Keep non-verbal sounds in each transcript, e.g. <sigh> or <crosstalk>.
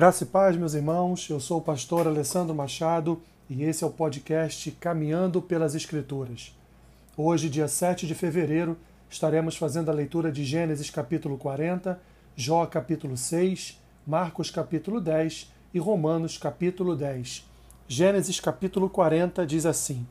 Graça e paz, meus irmãos. Eu sou o pastor Alessandro Machado e esse é o podcast Caminhando pelas Escrituras. Hoje, dia 7 de fevereiro, estaremos fazendo a leitura de Gênesis capítulo 40, Jó capítulo 6, Marcos capítulo 10 e Romanos capítulo 10. Gênesis capítulo 40 diz assim: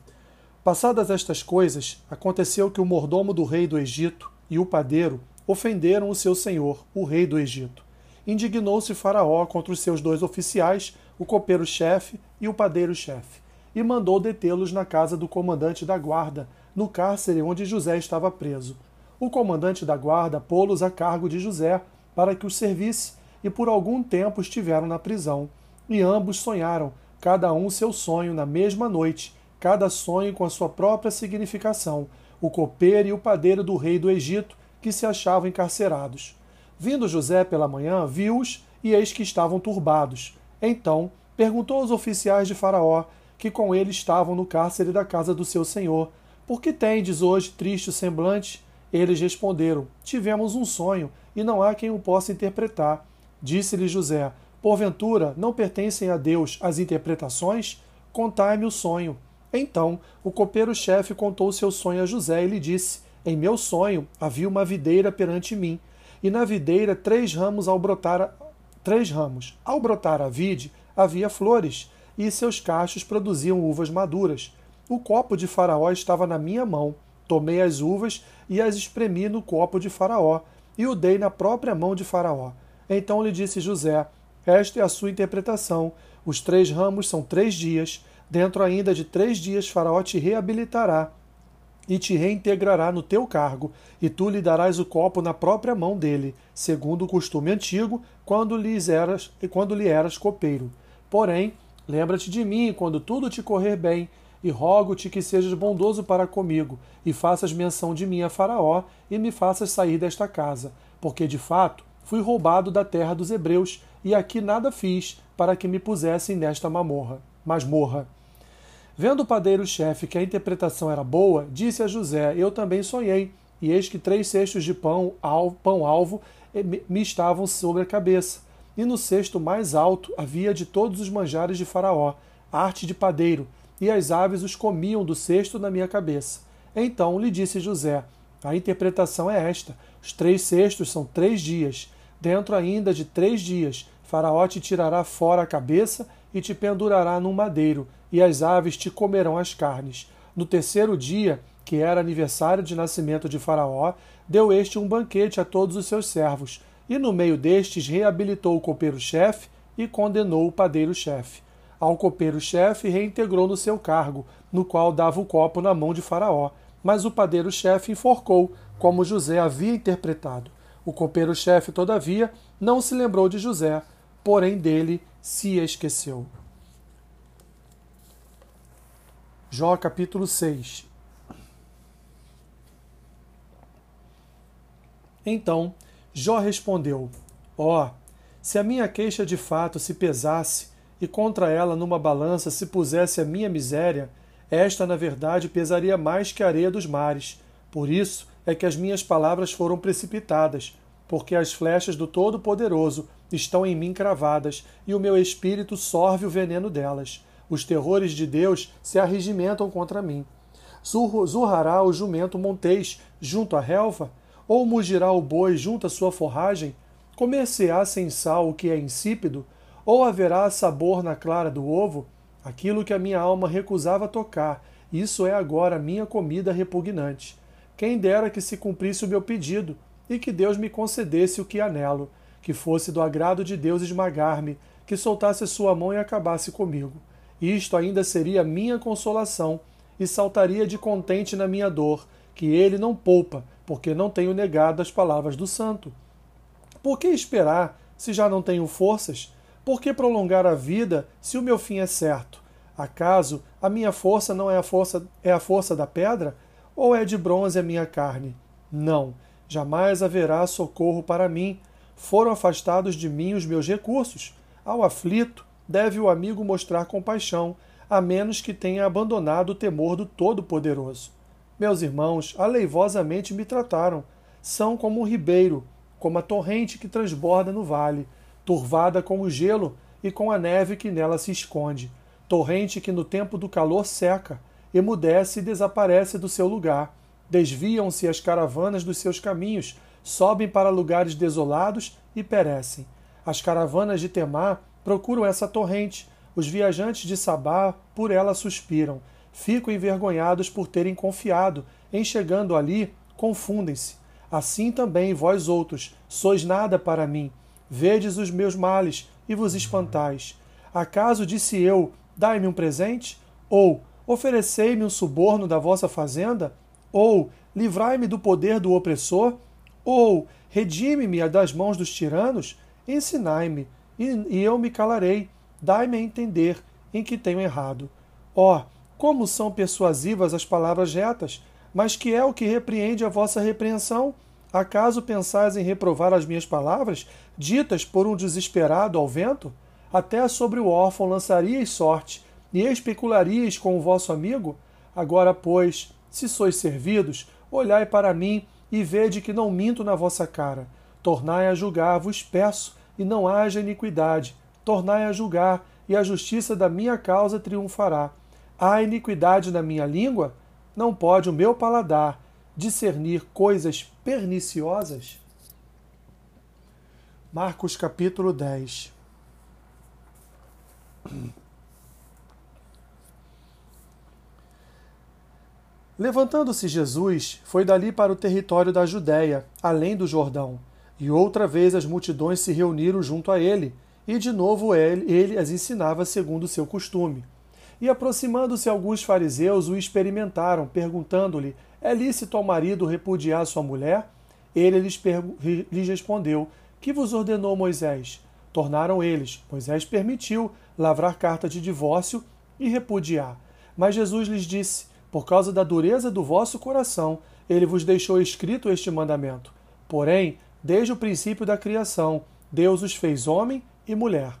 Passadas estas coisas, aconteceu que o mordomo do rei do Egito e o padeiro ofenderam o seu senhor, o rei do Egito indignou-se Faraó contra os seus dois oficiais, o copeiro-chefe e o padeiro-chefe, e mandou detê-los na casa do comandante da guarda, no cárcere onde José estava preso. O comandante da guarda pô-los a cargo de José para que os servisse, e por algum tempo estiveram na prisão. E ambos sonharam, cada um seu sonho na mesma noite, cada sonho com a sua própria significação, o copeiro e o padeiro do rei do Egito, que se achavam encarcerados. Vindo José pela manhã, viu-os e eis que estavam turbados. Então perguntou aos oficiais de Faraó, que com ele estavam no cárcere da casa do seu senhor: Por que tendes hoje triste o semblante? Eles responderam: Tivemos um sonho, e não há quem o possa interpretar. Disse-lhe José: Porventura, não pertencem a Deus as interpretações? Contai-me o sonho. Então o copeiro-chefe contou seu sonho a José e lhe disse: Em meu sonho havia uma videira perante mim e na videira três ramos ao brotar três ramos. Ao brotar a vide, havia flores, e seus cachos produziam uvas maduras. O copo de Faraó estava na minha mão. Tomei as uvas e as espremi no copo de Faraó, e o dei na própria mão de Faraó. Então lhe disse José: Esta é a sua interpretação. Os três ramos são três dias. Dentro ainda de três dias, Faraó te reabilitará e te reintegrará no teu cargo, e tu lhe darás o copo na própria mão dele, segundo o costume antigo, quando, lhes eras, quando lhe eras copeiro. Porém, lembra-te de mim quando tudo te correr bem, e rogo-te que sejas bondoso para comigo, e faças menção de mim a Faraó, e me faças sair desta casa, porque de fato fui roubado da terra dos hebreus, e aqui nada fiz para que me pusessem nesta mamorra, masmorra. Vendo o padeiro-chefe que a interpretação era boa, disse a José: Eu também sonhei, e eis que três cestos de pão, alvo, pão alvo eh, me estavam sobre a cabeça. E no cesto mais alto havia de todos os manjares de Faraó, arte de padeiro, e as aves os comiam do cesto na minha cabeça. Então lhe disse José: A interpretação é esta: os três cestos são três dias. Dentro ainda de três dias, Faraó te tirará fora a cabeça e te pendurará num madeiro, e as aves te comerão as carnes. No terceiro dia, que era aniversário de nascimento de Faraó, deu este um banquete a todos os seus servos, e no meio destes reabilitou o copeiro-chefe e condenou o padeiro-chefe. Ao copeiro-chefe reintegrou no seu cargo, no qual dava o copo na mão de Faraó, mas o padeiro-chefe enforcou, como José havia interpretado. O copeiro-chefe, todavia, não se lembrou de José, porém dele se esqueceu. Jó capítulo 6 Então Jó respondeu: Ó, oh, se a minha queixa de fato se pesasse, e contra ela numa balança se pusesse a minha miséria, esta na verdade pesaria mais que a areia dos mares. Por isso é que as minhas palavras foram precipitadas, porque as flechas do Todo-Poderoso estão em mim cravadas, e o meu espírito sorve o veneno delas. Os terrores de Deus se arregimentam contra mim. Zurrará o jumento montês junto à relva? Ou mugirá o boi junto à sua forragem? Comer-se-á sem sal o que é insípido? Ou haverá sabor na clara do ovo? Aquilo que a minha alma recusava tocar, isso é agora minha comida repugnante. Quem dera que se cumprisse o meu pedido, e que Deus me concedesse o que anelo, que fosse do agrado de Deus esmagar-me, que soltasse sua mão e acabasse comigo. Isto ainda seria minha consolação, e saltaria de contente na minha dor, que ele não poupa, porque não tenho negado as palavras do santo. Por que esperar, se já não tenho forças? Por que prolongar a vida, se o meu fim é certo? Acaso a minha força não é a força é a força da pedra, ou é de bronze a minha carne? Não jamais haverá socorro para mim. Foram afastados de mim os meus recursos. Ao aflito, deve o amigo mostrar compaixão, a menos que tenha abandonado o temor do Todo-Poderoso. Meus irmãos aleivosamente me trataram. São como um ribeiro, como a torrente que transborda no vale. turvada com o gelo e com a neve que nela se esconde, torrente que no tempo do calor seca, emudece e desaparece do seu lugar. Desviam-se as caravanas dos seus caminhos, sobem para lugares desolados e perecem. As caravanas de Temar procuram essa torrente, os viajantes de Sabá por ela suspiram, ficam envergonhados por terem confiado, em chegando ali, confundem-se. Assim também vós outros, sois nada para mim. Vedes os meus males e vos espantais. Acaso disse eu, dai-me um presente? Ou, oferecei-me um suborno da vossa fazenda? Ou, livrai-me do poder do opressor? Ou, redime-me das mãos dos tiranos? Ensinai-me, e eu me calarei. Dai-me a entender em que tenho errado. Ó, oh, como são persuasivas as palavras retas! Mas que é o que repreende a vossa repreensão? Acaso pensais em reprovar as minhas palavras, ditas por um desesperado ao vento? Até sobre o órfão lançaríeis sorte, e especularias com o vosso amigo? Agora, pois, se sois servidos, olhai para mim e vede que não minto na vossa cara. Tornai a julgar, vos peço, e não haja iniquidade. Tornai a julgar, e a justiça da minha causa triunfará. Há iniquidade na minha língua? Não pode o meu paladar discernir coisas perniciosas? Marcos capítulo 10 Levantando-se Jesus, foi dali para o território da Judéia, além do Jordão, e outra vez as multidões se reuniram junto a ele, e de novo ele, ele as ensinava segundo seu costume. E aproximando-se alguns fariseus o experimentaram, perguntando-lhe: É lícito ao marido repudiar sua mulher? Ele lhes, lhes respondeu: Que vos ordenou Moisés? Tornaram eles: Moisés permitiu lavrar carta de divórcio e repudiar. Mas Jesus lhes disse: Por causa da dureza do vosso coração, ele vos deixou escrito este mandamento. Porém, desde o princípio da criação, Deus os fez homem e mulher.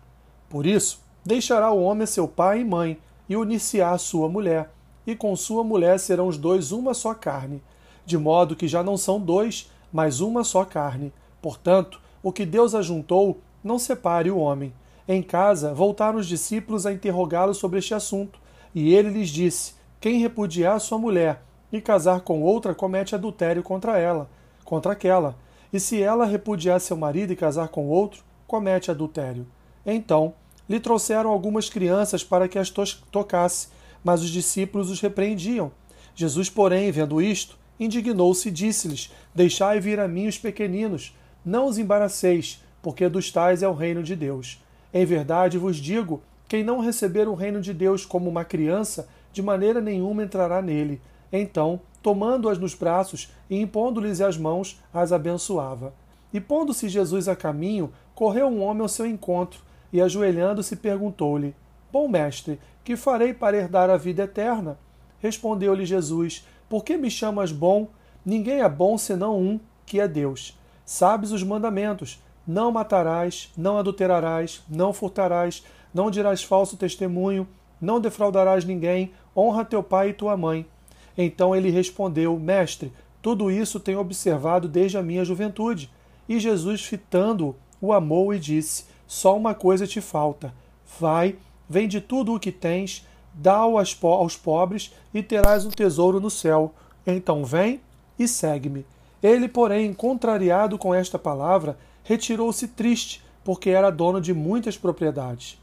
Por isso, deixará o homem seu pai e mãe e unir-se-á sua mulher, e com sua mulher serão os dois uma só carne, de modo que já não são dois, mas uma só carne. Portanto, o que Deus ajuntou, não separe o homem. Em casa, voltaram os discípulos a interrogá-lo sobre este assunto, e ele lhes disse: Quem repudiar sua mulher e casar com outra comete adultério contra ela, contra aquela. E se ela repudiar seu marido e casar com outro, comete adultério. Então, lhe trouxeram algumas crianças para que as tocasse, mas os discípulos os repreendiam. Jesus, porém, vendo isto, indignou-se e disse-lhes: Deixai vir a mim os pequeninos, não os embaraceis, porque dos tais é o reino de Deus. Em verdade vos digo: quem não receber o reino de Deus como uma criança, de maneira nenhuma entrará nele. Então, tomando-as nos braços e impondo-lhes as mãos, as abençoava. E pondo-se Jesus a caminho, correu um homem ao seu encontro e, ajoelhando-se, perguntou-lhe: Bom mestre, que farei para herdar a vida eterna? Respondeu-lhe Jesus: Por que me chamas bom? Ninguém é bom senão um, que é Deus. Sabes os mandamentos: Não matarás, não adulterarás, não furtarás, não dirás falso testemunho, não defraudarás ninguém, honra teu pai e tua mãe. Então ele respondeu: Mestre, tudo isso tenho observado desde a minha juventude. E Jesus, fitando-o, o amou e disse: só uma coisa te falta. Vai, vende tudo o que tens, dá-o aos pobres e terás um tesouro no céu. Então vem e segue-me. Ele, porém, contrariado com esta palavra, retirou-se triste, porque era dono de muitas propriedades.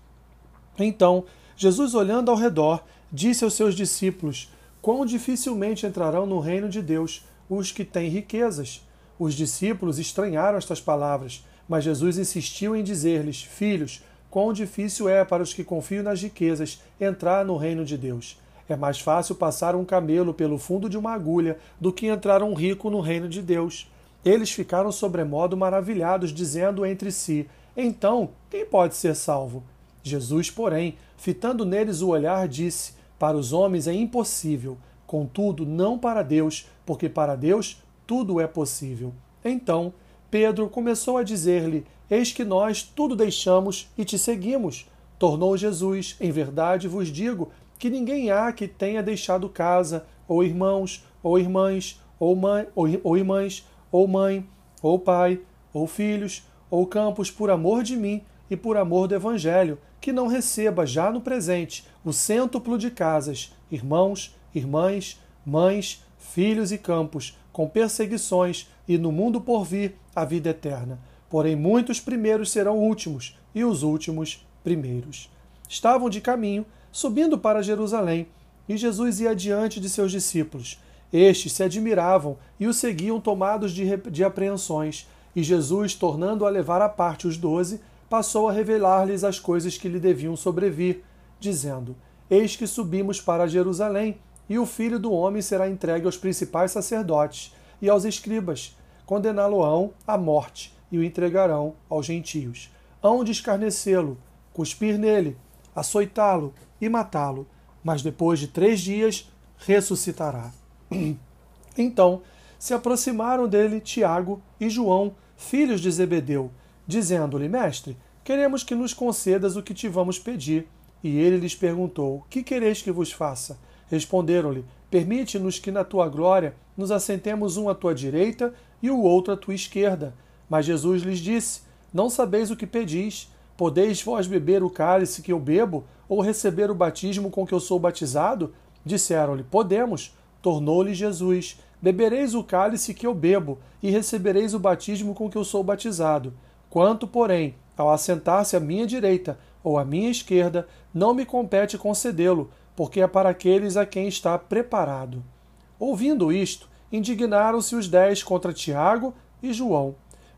Então, Jesus, olhando ao redor, disse aos seus discípulos: Quão dificilmente entrarão no reino de Deus os que têm riquezas. Os discípulos estranharam estas palavras mas Jesus insistiu em dizer-lhes: Filhos, quão difícil é para os que confiam nas riquezas entrar no reino de Deus. É mais fácil passar um camelo pelo fundo de uma agulha do que entrar um rico no reino de Deus. Eles ficaram sobremodo maravilhados, dizendo entre si: Então, quem pode ser salvo? Jesus, porém, fitando neles o olhar, disse: Para os homens é impossível, contudo, não para Deus, porque para Deus tudo é possível. Então, Pedro começou a dizer-lhe: Eis que nós tudo deixamos e te seguimos. Tornou Jesus: Em verdade vos digo que ninguém há que tenha deixado casa, ou irmãos, ou irmãs, ou, mãe, ou, ou irmãs, ou mãe, ou pai, ou filhos, ou campos por amor de mim e por amor do Evangelho, que não receba já no presente o cêntuplo de casas, irmãos, irmãs, mães, filhos e campos, com perseguições, e no mundo por vir a vida eterna. Porém, muitos primeiros serão últimos, e os últimos primeiros. Estavam de caminho, subindo para Jerusalém, e Jesus ia diante de seus discípulos. Estes se admiravam e o seguiam tomados de, de apreensões, e Jesus, tornando a levar à parte os doze, passou a revelar-lhes as coisas que lhe deviam sobrevir, dizendo: Eis que subimos para Jerusalém, e o filho do homem será entregue aos principais sacerdotes e aos escribas. Condená-lo-ão à morte e o entregarão aos gentios. Hão de escarnecê-lo, cuspir nele, açoitá-lo e matá-lo, mas depois de três dias ressuscitará. <clears throat> Então se aproximaram dele Tiago e João, filhos de Zebedeu, dizendo-lhe: Mestre, queremos que nos concedas o que te vamos pedir. E ele lhes perguntou: Que quereis que vos faça? Responderam-lhe: Permite-nos que na tua glória nos assentemos um à tua direita e o outro à tua esquerda. Mas Jesus lhes disse: Não sabeis o que pedis. Podeis vós beber o cálice que eu bebo, ou receber o batismo com que eu sou batizado? Disseram-lhe: Podemos. Tornou-lhe Jesus: Bebereis o cálice que eu bebo, e recebereis o batismo com que eu sou batizado. Quanto, porém, ao assentar-se à minha direita ou à minha esquerda, não me compete concedê-lo, porque é para aqueles a quem está preparado. Ouvindo isto, indignaram-se os dez contra Tiago e João.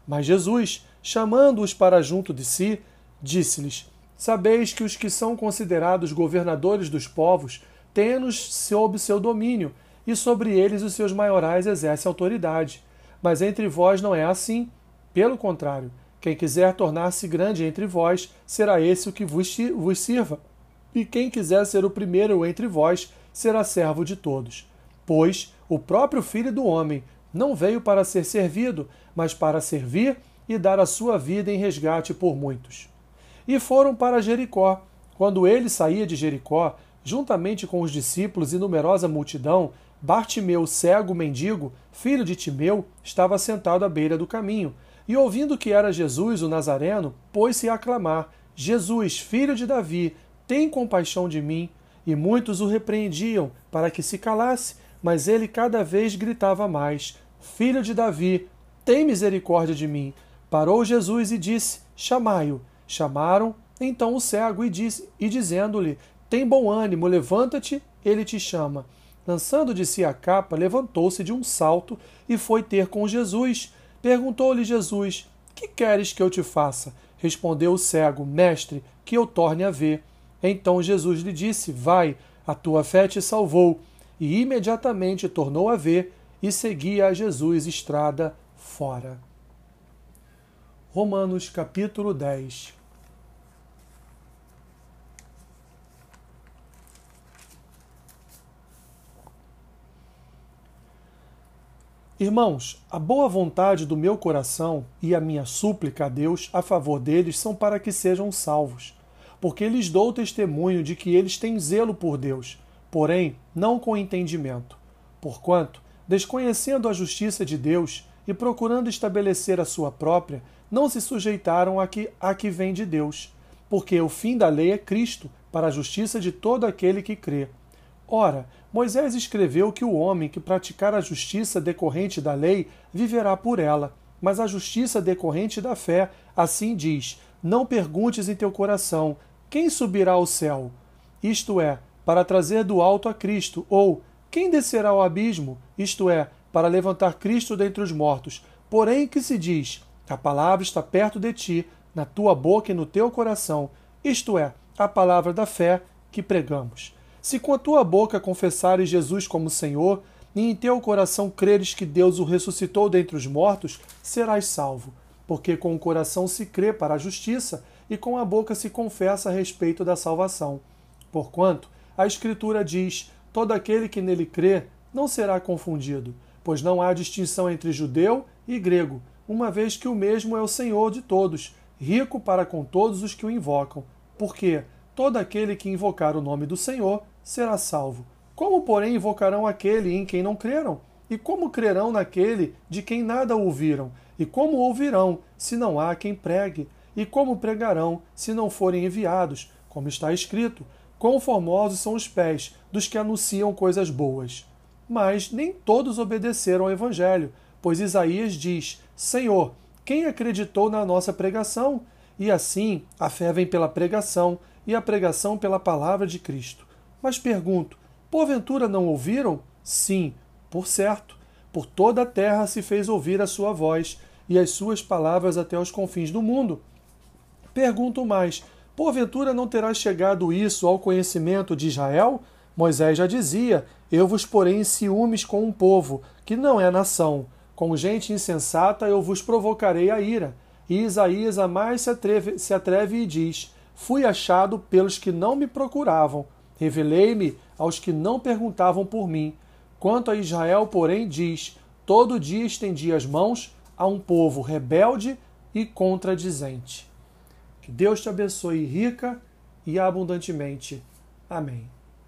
Mas Jesus, chamando-os para junto de si, disse-lhes: Sabeis que os que são considerados governadores dos povos têm-nos sob seu domínio, e sobre eles os seus maiorais exercem autoridade. Mas entre vós não é assim. Pelo contrário, quem quiser tornar-se grande entre vós, será esse o que vos sirva. E quem quiser ser o primeiro entre vós, será servo de todos. Pois o próprio Filho do Homem não veio para ser servido, mas para servir e dar a sua vida em resgate por muitos. E foram para Jericó. Quando ele saía de Jericó, juntamente com os discípulos e numerosa multidão, Bartimeu, cego mendigo, filho de Timeu, estava sentado à beira do caminho e ouvindo que era Jesus o Nazareno, pôs-se a clamar: Jesus, filho de Davi, tem compaixão de mim. E muitos o repreendiam para que se calasse, mas ele cada vez gritava mais: Filho de Davi, tem misericórdia de mim. Parou Jesus e disse: Chamai-o. Chamaram então o cego e, disse, e dizendo-lhe: Tem bom ânimo, levanta-te, ele te chama. Lançando de si a capa, levantou-se de um salto e foi ter com Jesus. Perguntou-lhe Jesus: Que queres que eu te faça? Respondeu o cego: Mestre, que eu torne a ver. Então Jesus lhe disse: Vai, a tua fé te salvou. E imediatamente tornou a ver e seguia a Jesus estrada fora. Romanos capítulo 10 Irmãos, a boa vontade do meu coração e a minha súplica a Deus a favor deles são para que sejam salvos, porque lhes dou testemunho de que eles têm zelo por Deus, porém não com entendimento. Porquanto, desconhecendo a justiça de Deus e procurando estabelecer a sua própria, não se sujeitaram a que, a que vem de Deus, porque o fim da lei é Cristo, para a justiça de todo aquele que crê. Ora, Moisés escreveu que o homem que praticar a justiça decorrente da lei viverá por ela, mas a justiça decorrente da fé, assim diz: Não perguntes em teu coração: quem subirá ao céu? Isto é, para trazer do alto a Cristo, ou quem descerá ao abismo? Isto é, para levantar Cristo dentre os mortos. Porém, que se diz: A palavra está perto de ti, na tua boca e no teu coração. Isto é, a palavra da fé que pregamos. Se com a tua boca confessares Jesus como Senhor, e em teu coração creres que Deus o ressuscitou dentre os mortos, serás salvo. Porque com o coração se crê para a justiça, e com a boca se confessa a respeito da salvação. Porquanto, a Escritura diz: todo aquele que nele crê não será confundido, pois não há distinção entre judeu e grego, uma vez que o mesmo é o Senhor de todos, rico para com todos os que o invocam. Porque todo aquele que invocar o nome do Senhor será salvo. Como, porém, invocarão aquele em quem não creram? E como crerão naquele de quem nada ouviram? E como ouvirão, se não há quem pregue? E como pregarão, se não forem enviados? Como está escrito: Quão formosos são os pés dos que anunciam coisas boas. Mas nem todos obedeceram ao Evangelho, pois Isaías diz: Senhor, quem acreditou na nossa pregação? E assim, a fé vem pela pregação, e a pregação pela palavra de Cristo. Mas pergunto: porventura não ouviram? Sim, por certo. Por toda a terra se fez ouvir a sua voz, e as suas palavras até os confins do mundo. Pergunto mais: porventura não terá chegado isso ao conhecimento de Israel? Moisés já dizia: Eu vos porei em ciúmes com um povo, que não é nação. Com gente insensata eu vos provocarei a ira. E Isaías a mais se atreve, se atreve e diz: Fui achado pelos que não me procuravam, revelei-me aos que não perguntavam por mim. Quanto a Israel, porém, diz: Todo dia estendi as mãos a um povo rebelde e contradizente. Que Deus te abençoe rica e abundantemente. Amém.